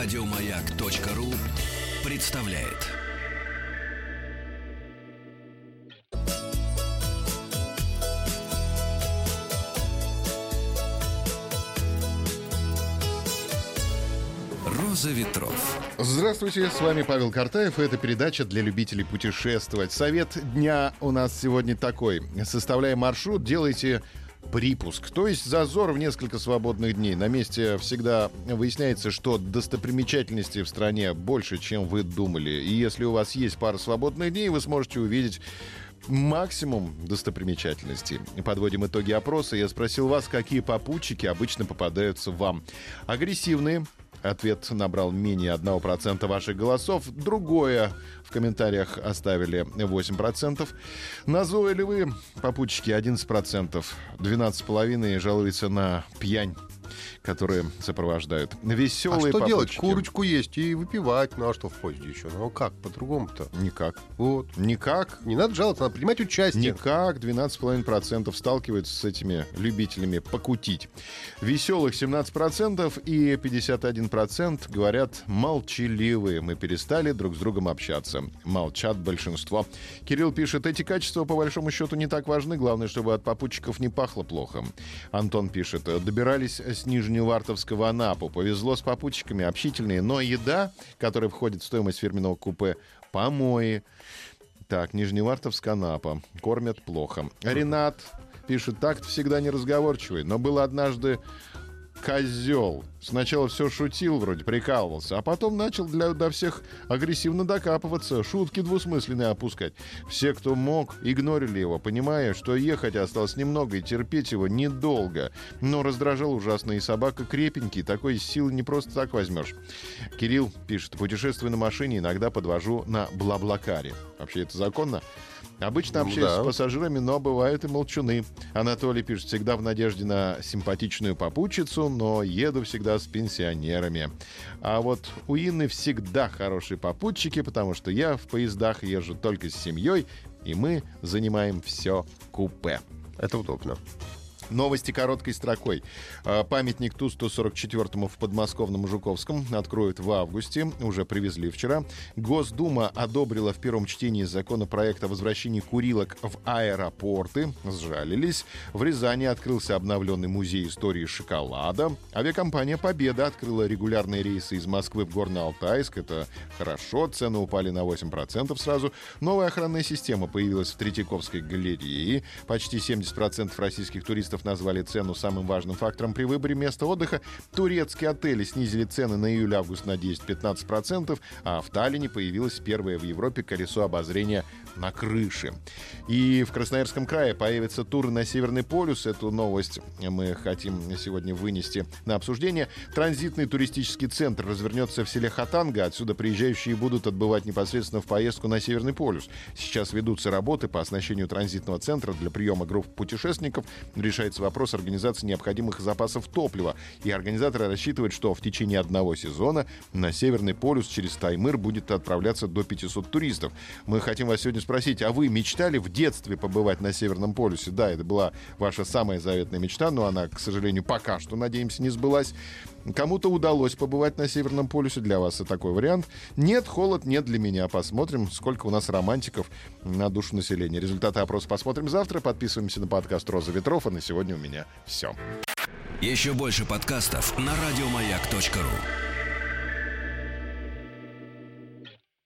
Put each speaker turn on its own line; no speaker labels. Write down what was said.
Радиомаяк.ру представляет. Роза ветров.
Здравствуйте, с вами Павел Картаев, это передача для любителей путешествовать. Совет дня у нас сегодня такой. Составляя маршрут, делайте припуск, то есть зазор в несколько свободных дней. На месте всегда выясняется, что достопримечательностей в стране больше, чем вы думали. И если у вас есть пара свободных дней, вы сможете увидеть максимум достопримечательностей. Подводим итоги опроса. Я спросил вас, какие попутчики обычно попадаются вам. Агрессивные, Ответ набрал менее 1% ваших голосов. Другое в комментариях оставили 8%. Назойливые попутчики 11%. 12,5% жалуются на пьянь которые сопровождают. Веселые
А что
попутчики.
делать? Курочку есть и выпивать. Ну а что в поезде еще? Ну а как по-другому-то?
Никак.
Вот.
Никак.
Не надо жаловаться, надо принимать участие.
Никак 12,5% сталкиваются с этими любителями покутить. Веселых 17% и 51% говорят молчаливые. Мы перестали друг с другом общаться. Молчат большинство. Кирилл пишет, эти качества по большому счету не так важны. Главное, чтобы от попутчиков не пахло плохо. Антон пишет, добирались с Нижневартовского Анапу. Повезло с попутчиками, общительные. Но еда, которая входит в стоимость фирменного купе, помои, так, Нижневартовск, Анапа. Кормят плохо. Ренат пишет, так всегда неразговорчивый, но был однажды козел. Сначала все шутил, вроде прикалывался, а потом начал для, до всех агрессивно докапываться, шутки двусмысленные опускать. Все, кто мог, игнорили его, понимая, что ехать осталось немного и терпеть его недолго. Но раздражал ужасно, и собака крепенький, такой силы не просто так возьмешь. Кирилл пишет, путешествую на машине, иногда подвожу на Блаблакаре. Вообще это законно? Обычно
Ну
общаюсь
да.
с пассажирами, но бывают и молчуны. Анатолий пишет, всегда в надежде на симпатичную попутчицу, но еду всегда с пенсионерами. А вот у Инны всегда хорошие попутчики, потому что я в поездах езжу только с семьей, и мы занимаем все купе.
Это удобно.
Новости короткой строкой. А, Памятник Ту-144 в подмосковном Жуковском откроют в августе. Уже привезли вчера. Госдума одобрила в первом чтении законопроект о возвращении курилок в аэропорты. Сжалились. В Рязани открылся обновленный музей истории шоколада. Авиакомпания «Победа» открыла регулярные рейсы из Москвы в Горно-Алтайск. Это хорошо. Цены упали на 8% сразу. Новая охранная система появилась в Третьяковской галерее. Почти 70% российских туристов назвали цену самым важным фактором при выборе места отдыха. Турецкие отели снизили цены на июль-август на 10-15%, а в Таллине появилось первое в Европе колесо обозрения на крыше. И в Красноярском крае появятся туры на Северный полюс. Эту новость мы хотим сегодня вынести на обсуждение. Транзитный туристический центр развернется в селе Хатанга. Отсюда приезжающие будут отбывать непосредственно в поездку на Северный полюс. Сейчас ведутся работы по оснащению транзитного центра для приема групп путешественников. Решается вопрос организации необходимых запасов топлива. И организаторы рассчитывают, что в течение одного сезона на Северный полюс через Таймыр будет отправляться до 500 туристов. Мы хотим вас сегодня спросить, а вы мечтали в детстве побывать на Северном полюсе? Да, это была ваша самая заветная мечта, но она, к сожалению, пока что, надеемся, не сбылась. Кому-то удалось побывать на Северном полюсе. Для вас это такой вариант. Нет, холод нет для меня. Посмотрим, сколько у нас романтиков на душу населения. Результаты опроса посмотрим завтра. Подписываемся на подкаст «Роза ветров». А на сегодня у меня все.
Еще больше подкастов на радиомаяк.ру.